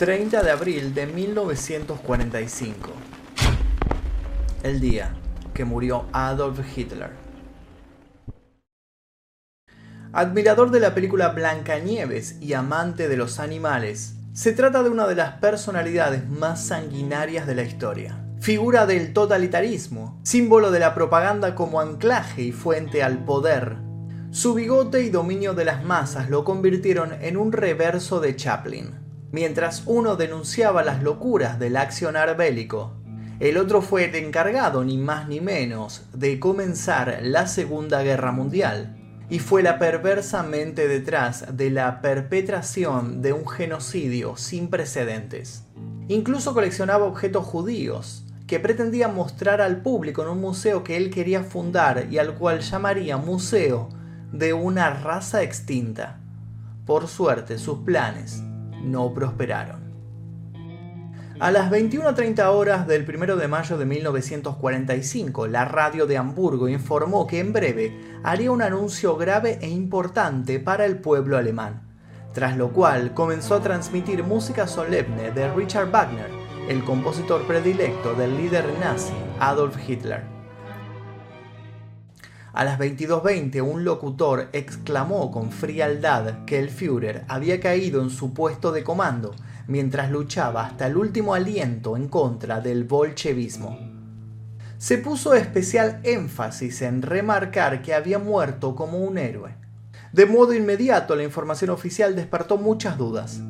30 de abril de 1945. El día que murió Adolf Hitler. Admirador de la película Blancanieves y amante de los animales, se trata de una de las personalidades más sanguinarias de la historia. Figura del totalitarismo, símbolo de la propaganda como anclaje y fuente al poder. Su bigote y dominio de las masas lo convirtieron en un reverso de Chaplin. Mientras uno denunciaba las locuras del accionar bélico, el otro fue el encargado, ni más ni menos, de comenzar la Segunda Guerra Mundial, y fue la perversa mente detrás de la perpetración de un genocidio sin precedentes. Incluso coleccionaba objetos judíos, que pretendía mostrar al público en un museo que él quería fundar y al cual llamaría Museo de una raza extinta. Por suerte, sus planes no prosperaron. A las 21.30 horas del 1 de mayo de 1945, la radio de Hamburgo informó que en breve haría un anuncio grave e importante para el pueblo alemán, tras lo cual comenzó a transmitir música solemne de Richard Wagner, el compositor predilecto del líder nazi Adolf Hitler. A las 22.20 un locutor exclamó con frialdad que el Führer había caído en su puesto de comando mientras luchaba hasta el último aliento en contra del bolchevismo. Se puso especial énfasis en remarcar que había muerto como un héroe. De modo inmediato la información oficial despertó muchas dudas.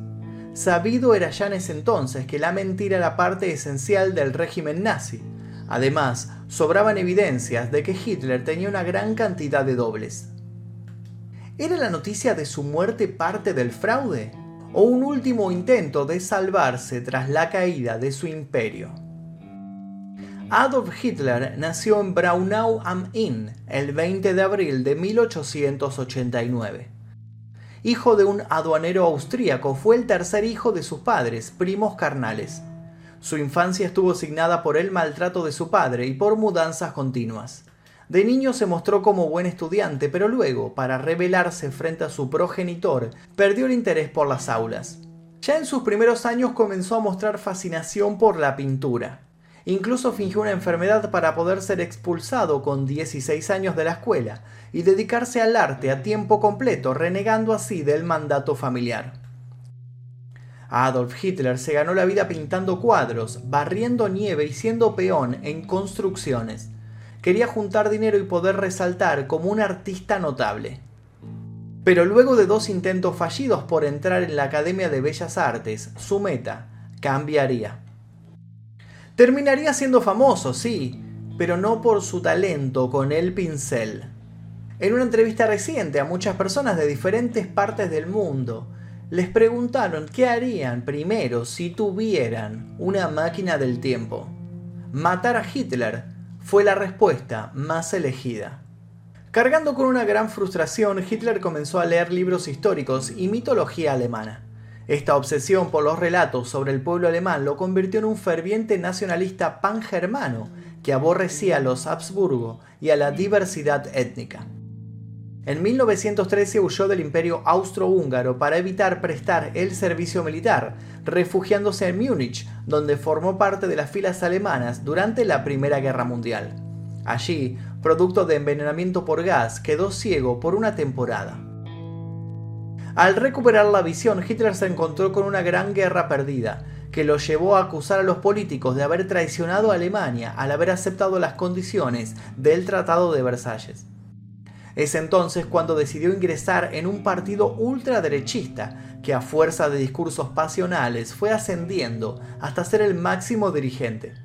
Sabido era ya en ese entonces que la mentira era parte esencial del régimen nazi. Además, sobraban evidencias de que Hitler tenía una gran cantidad de dobles. ¿Era la noticia de su muerte parte del fraude? ¿O un último intento de salvarse tras la caída de su imperio? Adolf Hitler nació en Braunau am Inn el 20 de abril de 1889. Hijo de un aduanero austríaco, fue el tercer hijo de sus padres, primos carnales. Su infancia estuvo signada por el maltrato de su padre y por mudanzas continuas. De niño se mostró como buen estudiante, pero luego, para rebelarse frente a su progenitor, perdió el interés por las aulas. Ya en sus primeros años comenzó a mostrar fascinación por la pintura. Incluso fingió una enfermedad para poder ser expulsado con 16 años de la escuela y dedicarse al arte a tiempo completo, renegando así del mandato familiar. Adolf Hitler se ganó la vida pintando cuadros, barriendo nieve y siendo peón en construcciones. Quería juntar dinero y poder resaltar como un artista notable. Pero luego de dos intentos fallidos por entrar en la Academia de Bellas Artes, su meta cambiaría. Terminaría siendo famoso, sí, pero no por su talento con el pincel. En una entrevista reciente a muchas personas de diferentes partes del mundo, les preguntaron qué harían primero si tuvieran una máquina del tiempo. Matar a Hitler fue la respuesta más elegida. Cargando con una gran frustración, Hitler comenzó a leer libros históricos y mitología alemana. Esta obsesión por los relatos sobre el pueblo alemán lo convirtió en un ferviente nacionalista pangermano que aborrecía a los Habsburgo y a la diversidad étnica. En 1913 huyó del imperio austrohúngaro para evitar prestar el servicio militar, refugiándose en Múnich, donde formó parte de las filas alemanas durante la Primera Guerra Mundial. Allí, producto de envenenamiento por gas, quedó ciego por una temporada. Al recuperar la visión, Hitler se encontró con una gran guerra perdida, que lo llevó a acusar a los políticos de haber traicionado a Alemania al haber aceptado las condiciones del Tratado de Versalles. Es entonces cuando decidió ingresar en un partido ultraderechista que a fuerza de discursos pasionales fue ascendiendo hasta ser el máximo dirigente.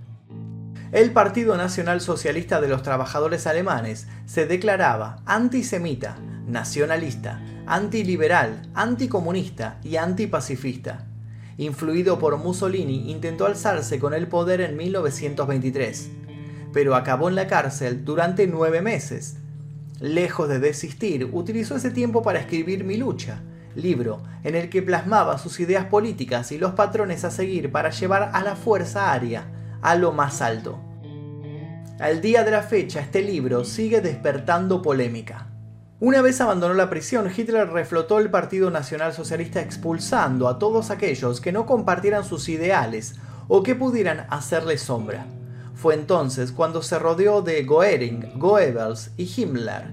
El Partido Nacional Socialista de los Trabajadores Alemanes se declaraba antisemita, nacionalista, antiliberal, anticomunista y antipacifista. Influido por Mussolini, intentó alzarse con el poder en 1923, pero acabó en la cárcel durante nueve meses Lejos de desistir, utilizó ese tiempo para escribir Mi lucha, libro en el que plasmaba sus ideas políticas y los patrones a seguir para llevar a la fuerza aria a lo más alto. Al día de la fecha, este libro sigue despertando polémica. Una vez abandonó la prisión, Hitler reflotó el Partido Nacional Socialista expulsando a todos aquellos que no compartieran sus ideales o que pudieran hacerle sombra. Fue entonces cuando se rodeó de Goering, Goebbels y Himmler.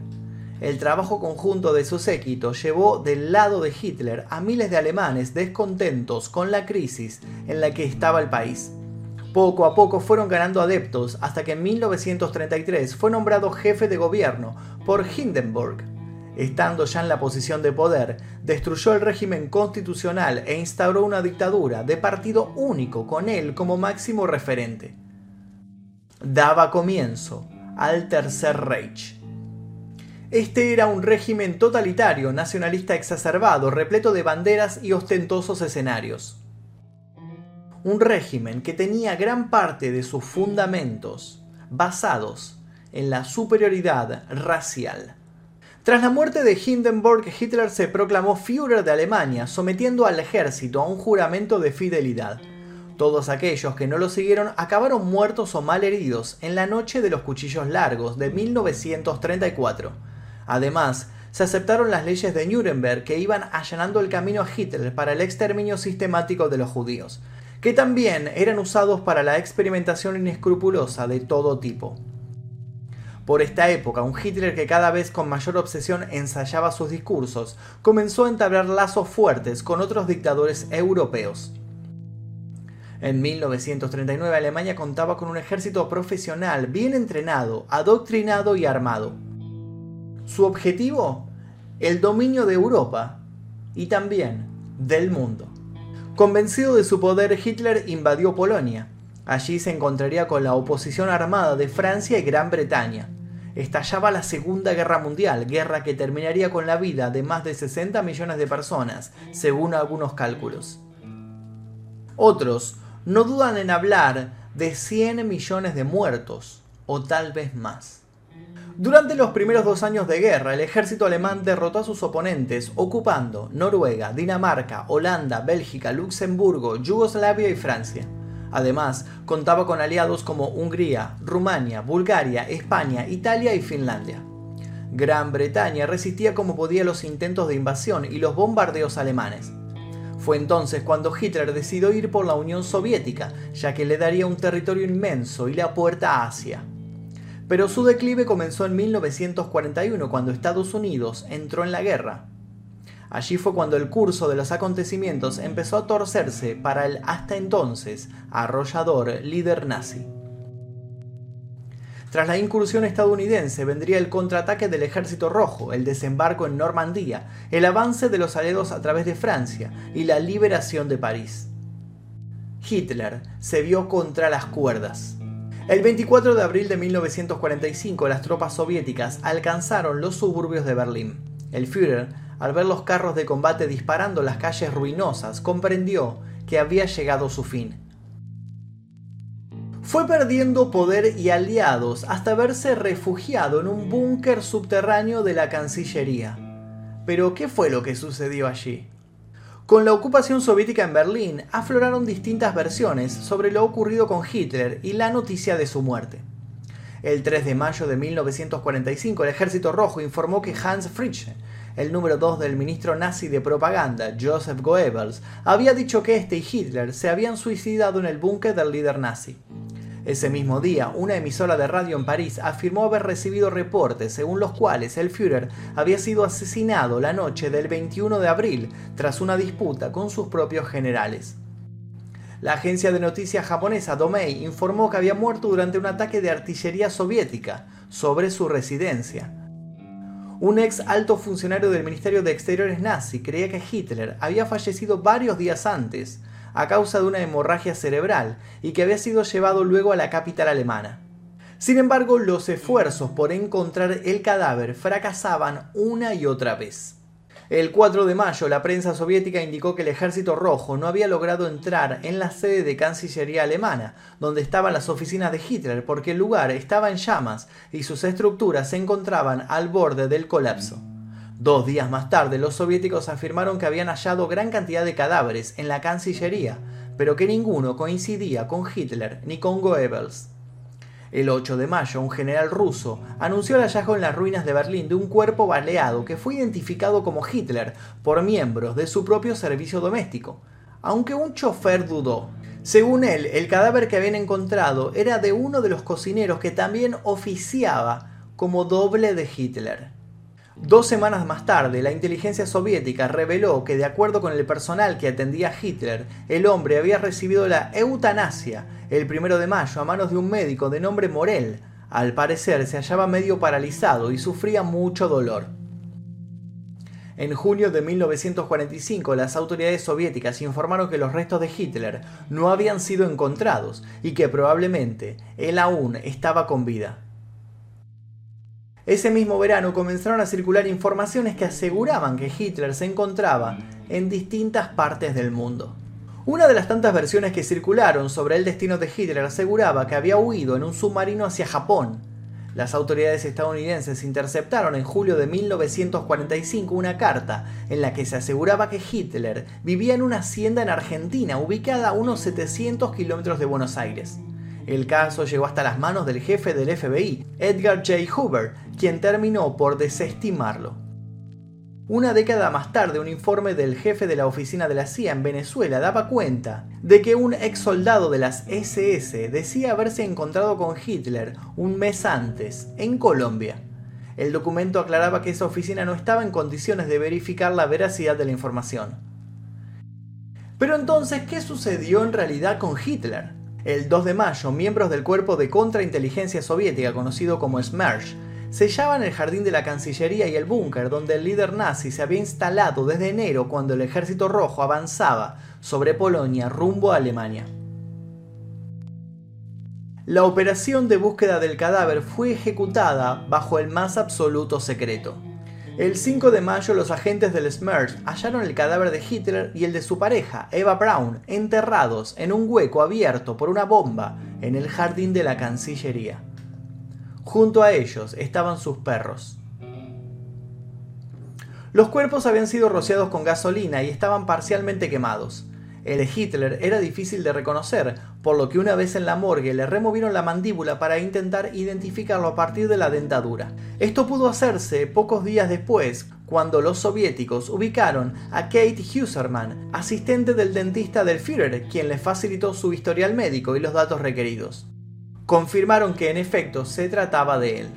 El trabajo conjunto de su séquito llevó del lado de Hitler a miles de alemanes descontentos con la crisis en la que estaba el país. Poco a poco fueron ganando adeptos hasta que en 1933 fue nombrado jefe de gobierno por Hindenburg. Estando ya en la posición de poder, destruyó el régimen constitucional e instauró una dictadura de partido único con él como máximo referente daba comienzo al Tercer Reich. Este era un régimen totalitario, nacionalista exacerbado, repleto de banderas y ostentosos escenarios. Un régimen que tenía gran parte de sus fundamentos basados en la superioridad racial. Tras la muerte de Hindenburg, Hitler se proclamó Führer de Alemania, sometiendo al ejército a un juramento de fidelidad. Todos aquellos que no lo siguieron acabaron muertos o mal heridos en la noche de los cuchillos largos de 1934. Además, se aceptaron las leyes de Nuremberg que iban allanando el camino a Hitler para el exterminio sistemático de los judíos, que también eran usados para la experimentación inescrupulosa de todo tipo. Por esta época, un Hitler que cada vez con mayor obsesión ensayaba sus discursos, comenzó a entablar lazos fuertes con otros dictadores europeos. En 1939 Alemania contaba con un ejército profesional, bien entrenado, adoctrinado y armado. Su objetivo, el dominio de Europa y también del mundo. Convencido de su poder, Hitler invadió Polonia. Allí se encontraría con la oposición armada de Francia y Gran Bretaña. Estallaba la Segunda Guerra Mundial, guerra que terminaría con la vida de más de 60 millones de personas, según algunos cálculos. Otros no dudan en hablar de 100 millones de muertos, o tal vez más. Durante los primeros dos años de guerra, el ejército alemán derrotó a sus oponentes, ocupando Noruega, Dinamarca, Holanda, Bélgica, Luxemburgo, Yugoslavia y Francia. Además, contaba con aliados como Hungría, Rumania, Bulgaria, España, Italia y Finlandia. Gran Bretaña resistía como podía los intentos de invasión y los bombardeos alemanes. Fue entonces cuando Hitler decidió ir por la Unión Soviética, ya que le daría un territorio inmenso y la puerta a Asia. Pero su declive comenzó en 1941 cuando Estados Unidos entró en la guerra. Allí fue cuando el curso de los acontecimientos empezó a torcerse para el hasta entonces arrollador líder nazi. Tras la incursión estadounidense vendría el contraataque del Ejército Rojo, el desembarco en Normandía, el avance de los aliados a través de Francia y la liberación de París. Hitler se vio contra las cuerdas. El 24 de abril de 1945 las tropas soviéticas alcanzaron los suburbios de Berlín. El Führer, al ver los carros de combate disparando las calles ruinosas, comprendió que había llegado su fin fue perdiendo poder y aliados hasta verse refugiado en un búnker subterráneo de la Cancillería. Pero, ¿qué fue lo que sucedió allí? Con la ocupación soviética en Berlín, afloraron distintas versiones sobre lo ocurrido con Hitler y la noticia de su muerte. El 3 de mayo de 1945, el Ejército Rojo informó que Hans Fritzsche, el número 2 del ministro nazi de propaganda, Joseph Goebbels, había dicho que este y Hitler se habían suicidado en el búnker del líder nazi. Ese mismo día, una emisora de radio en París afirmó haber recibido reportes según los cuales el Führer había sido asesinado la noche del 21 de abril tras una disputa con sus propios generales. La agencia de noticias japonesa Domei informó que había muerto durante un ataque de artillería soviética sobre su residencia. Un ex alto funcionario del Ministerio de Exteriores nazi creía que Hitler había fallecido varios días antes, a causa de una hemorragia cerebral y que había sido llevado luego a la capital alemana. Sin embargo, los esfuerzos por encontrar el cadáver fracasaban una y otra vez. El 4 de mayo, la prensa soviética indicó que el ejército rojo no había logrado entrar en la sede de Cancillería alemana, donde estaban las oficinas de Hitler, porque el lugar estaba en llamas y sus estructuras se encontraban al borde del colapso. Dos días más tarde, los soviéticos afirmaron que habían hallado gran cantidad de cadáveres en la Cancillería, pero que ninguno coincidía con Hitler ni con Goebbels. El 8 de mayo, un general ruso anunció el hallazgo en las ruinas de Berlín de un cuerpo baleado que fue identificado como Hitler por miembros de su propio servicio doméstico, aunque un chofer dudó. Según él, el cadáver que habían encontrado era de uno de los cocineros que también oficiaba como doble de Hitler. Dos semanas más tarde, la inteligencia soviética reveló que de acuerdo con el personal que atendía a Hitler, el hombre había recibido la eutanasia el primero de mayo a manos de un médico de nombre Morel. Al parecer se hallaba medio paralizado y sufría mucho dolor. En junio de 1945 las autoridades soviéticas informaron que los restos de Hitler no habían sido encontrados y que probablemente él aún estaba con vida. Ese mismo verano comenzaron a circular informaciones que aseguraban que Hitler se encontraba en distintas partes del mundo. Una de las tantas versiones que circularon sobre el destino de Hitler aseguraba que había huido en un submarino hacia Japón. Las autoridades estadounidenses interceptaron en julio de 1945 una carta en la que se aseguraba que Hitler vivía en una hacienda en Argentina ubicada a unos 700 kilómetros de Buenos Aires. El caso llegó hasta las manos del jefe del FBI, Edgar J. Hoover, quien terminó por desestimarlo. Una década más tarde, un informe del jefe de la oficina de la CIA en Venezuela daba cuenta de que un ex soldado de las SS decía haberse encontrado con Hitler un mes antes, en Colombia. El documento aclaraba que esa oficina no estaba en condiciones de verificar la veracidad de la información. Pero entonces, ¿qué sucedió en realidad con Hitler? El 2 de mayo, miembros del cuerpo de contrainteligencia soviética conocido como SMERSH sellaban el jardín de la Cancillería y el búnker donde el líder nazi se había instalado desde enero cuando el ejército rojo avanzaba sobre Polonia rumbo a Alemania. La operación de búsqueda del cadáver fue ejecutada bajo el más absoluto secreto. El 5 de mayo los agentes del SMERSH hallaron el cadáver de Hitler y el de su pareja, Eva Braun, enterrados en un hueco abierto por una bomba en el jardín de la Cancillería. Junto a ellos estaban sus perros. Los cuerpos habían sido rociados con gasolina y estaban parcialmente quemados. El Hitler era difícil de reconocer, por lo que una vez en la morgue le removieron la mandíbula para intentar identificarlo a partir de la dentadura. Esto pudo hacerse pocos días después, cuando los soviéticos ubicaron a Kate Huserman, asistente del dentista del Führer, quien le facilitó su historial médico y los datos requeridos confirmaron que en efecto se trataba de él.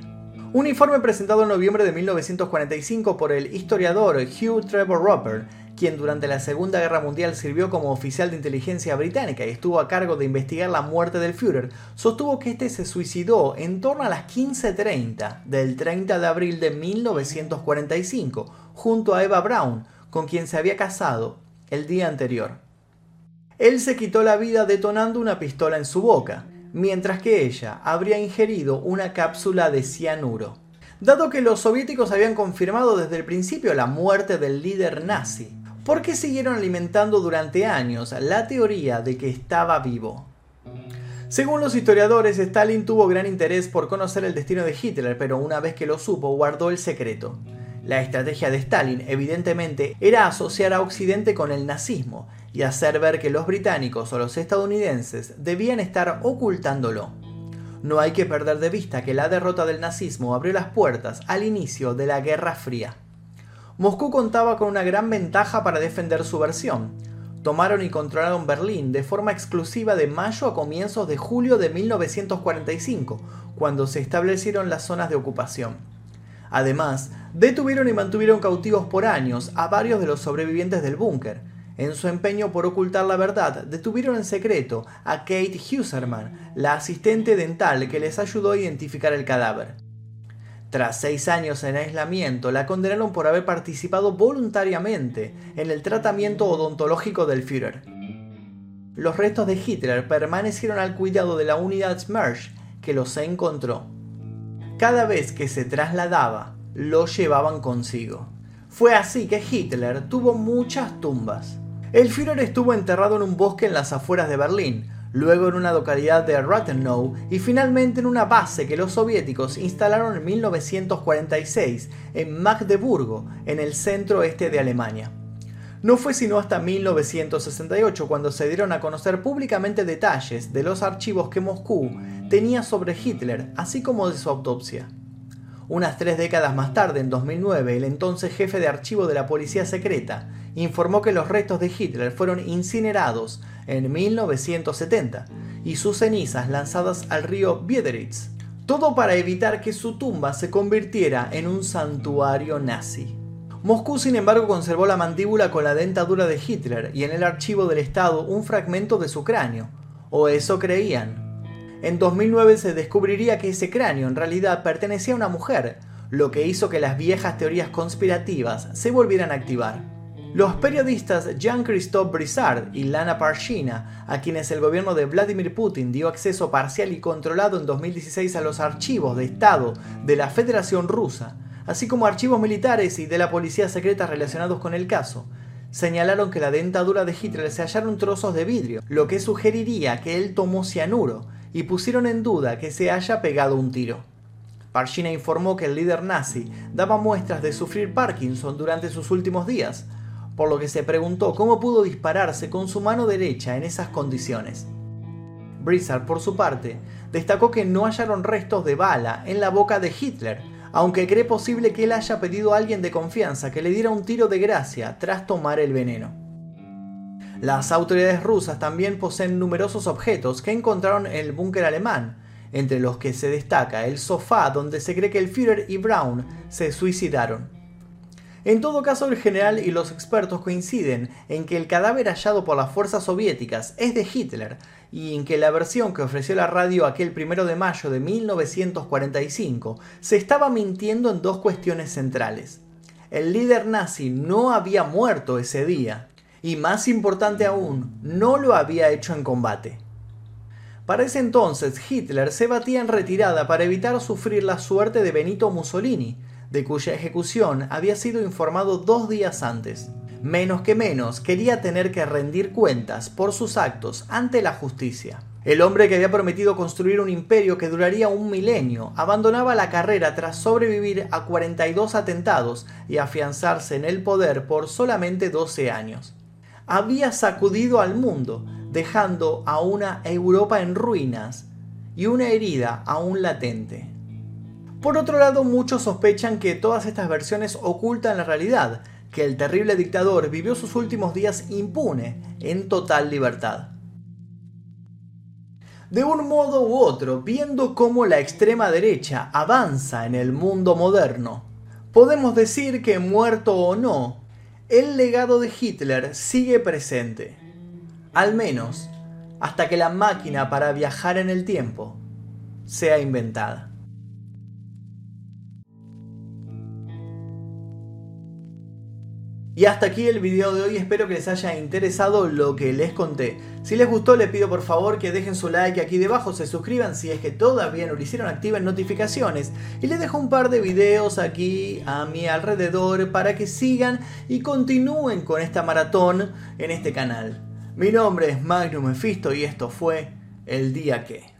Un informe presentado en noviembre de 1945 por el historiador Hugh Trevor Roper, quien durante la Segunda Guerra Mundial sirvió como oficial de inteligencia británica y estuvo a cargo de investigar la muerte del Führer, sostuvo que este se suicidó en torno a las 15.30 del 30 de abril de 1945, junto a Eva Braun, con quien se había casado el día anterior. Él se quitó la vida detonando una pistola en su boca, mientras que ella habría ingerido una cápsula de cianuro. Dado que los soviéticos habían confirmado desde el principio la muerte del líder nazi, ¿por qué siguieron alimentando durante años la teoría de que estaba vivo? Según los historiadores, Stalin tuvo gran interés por conocer el destino de Hitler, pero una vez que lo supo, guardó el secreto. La estrategia de Stalin, evidentemente, era asociar a Occidente con el nazismo y hacer ver que los británicos o los estadounidenses debían estar ocultándolo. No hay que perder de vista que la derrota del nazismo abrió las puertas al inicio de la Guerra Fría. Moscú contaba con una gran ventaja para defender su versión. Tomaron y controlaron Berlín de forma exclusiva de mayo a comienzos de julio de 1945, cuando se establecieron las zonas de ocupación. Además, detuvieron y mantuvieron cautivos por años a varios de los sobrevivientes del búnker. En su empeño por ocultar la verdad, detuvieron en secreto a Kate Huserman, la asistente dental que les ayudó a identificar el cadáver. Tras seis años en aislamiento, la condenaron por haber participado voluntariamente en el tratamiento odontológico del Führer. Los restos de Hitler permanecieron al cuidado de la unidad SMERSH que los encontró. Cada vez que se trasladaba, lo llevaban consigo. Fue así que Hitler tuvo muchas tumbas. El Führer estuvo enterrado en un bosque en las afueras de Berlín, luego en una localidad de Rathenau y finalmente en una base que los soviéticos instalaron en 1946 en Magdeburgo, en el centro este de Alemania. No fue sino hasta 1968 cuando se dieron a conocer públicamente detalles de los archivos que Moscú tenía sobre Hitler, así como de su autopsia. Unas tres décadas más tarde, en 2009, el entonces jefe de archivo de la policía secreta informó que los restos de Hitler fueron incinerados en 1970 y sus cenizas lanzadas al río Biederitz. Todo para evitar que su tumba se convirtiera en un santuario nazi. Moscú, sin embargo, conservó la mandíbula con la dentadura de Hitler y en el archivo del Estado un fragmento de su cráneo. O eso creían. En 2009 se descubriría que ese cráneo en realidad pertenecía a una mujer, lo que hizo que las viejas teorías conspirativas se volvieran a activar. Los periodistas Jean-Christophe Brissard y Lana Parshina, a quienes el gobierno de Vladimir Putin dio acceso parcial y controlado en 2016 a los archivos de Estado de la Federación Rusa, así como archivos militares y de la policía secreta relacionados con el caso, señalaron que la dentadura de Hitler se hallaron trozos de vidrio, lo que sugeriría que él tomó cianuro, y pusieron en duda que se haya pegado un tiro. Parshina informó que el líder nazi daba muestras de sufrir Parkinson durante sus últimos días, por lo que se preguntó cómo pudo dispararse con su mano derecha en esas condiciones. Brissard, por su parte, destacó que no hallaron restos de bala en la boca de Hitler, aunque cree posible que él haya pedido a alguien de confianza que le diera un tiro de gracia tras tomar el veneno. Las autoridades rusas también poseen numerosos objetos que encontraron en el búnker alemán, entre los que se destaca el sofá donde se cree que el Führer y Brown se suicidaron. En todo caso, el general y los expertos coinciden en que el cadáver hallado por las fuerzas soviéticas es de Hitler y en que la versión que ofreció la radio aquel primero de mayo de 1945 se estaba mintiendo en dos cuestiones centrales. El líder nazi no había muerto ese día y más importante aún, no lo había hecho en combate. Para ese entonces Hitler se batía en retirada para evitar sufrir la suerte de Benito Mussolini, de cuya ejecución había sido informado dos días antes. Menos que menos, quería tener que rendir cuentas por sus actos ante la justicia. El hombre que había prometido construir un imperio que duraría un milenio abandonaba la carrera tras sobrevivir a 42 atentados y afianzarse en el poder por solamente 12 años. Había sacudido al mundo, dejando a una Europa en ruinas y una herida aún latente. Por otro lado, muchos sospechan que todas estas versiones ocultan la realidad, que el terrible dictador vivió sus últimos días impune, en total libertad. De un modo u otro, viendo cómo la extrema derecha avanza en el mundo moderno, podemos decir que muerto o no, el legado de Hitler sigue presente. Al menos hasta que la máquina para viajar en el tiempo sea inventada. Y hasta aquí el video de hoy, espero que les haya interesado lo que les conté. Si les gustó les pido por favor que dejen su like aquí debajo, se suscriban si es que todavía no lo hicieron, activen notificaciones y les dejo un par de videos aquí a mi alrededor para que sigan y continúen con esta maratón en este canal. Mi nombre es Magnum Mephisto y esto fue El Día Que.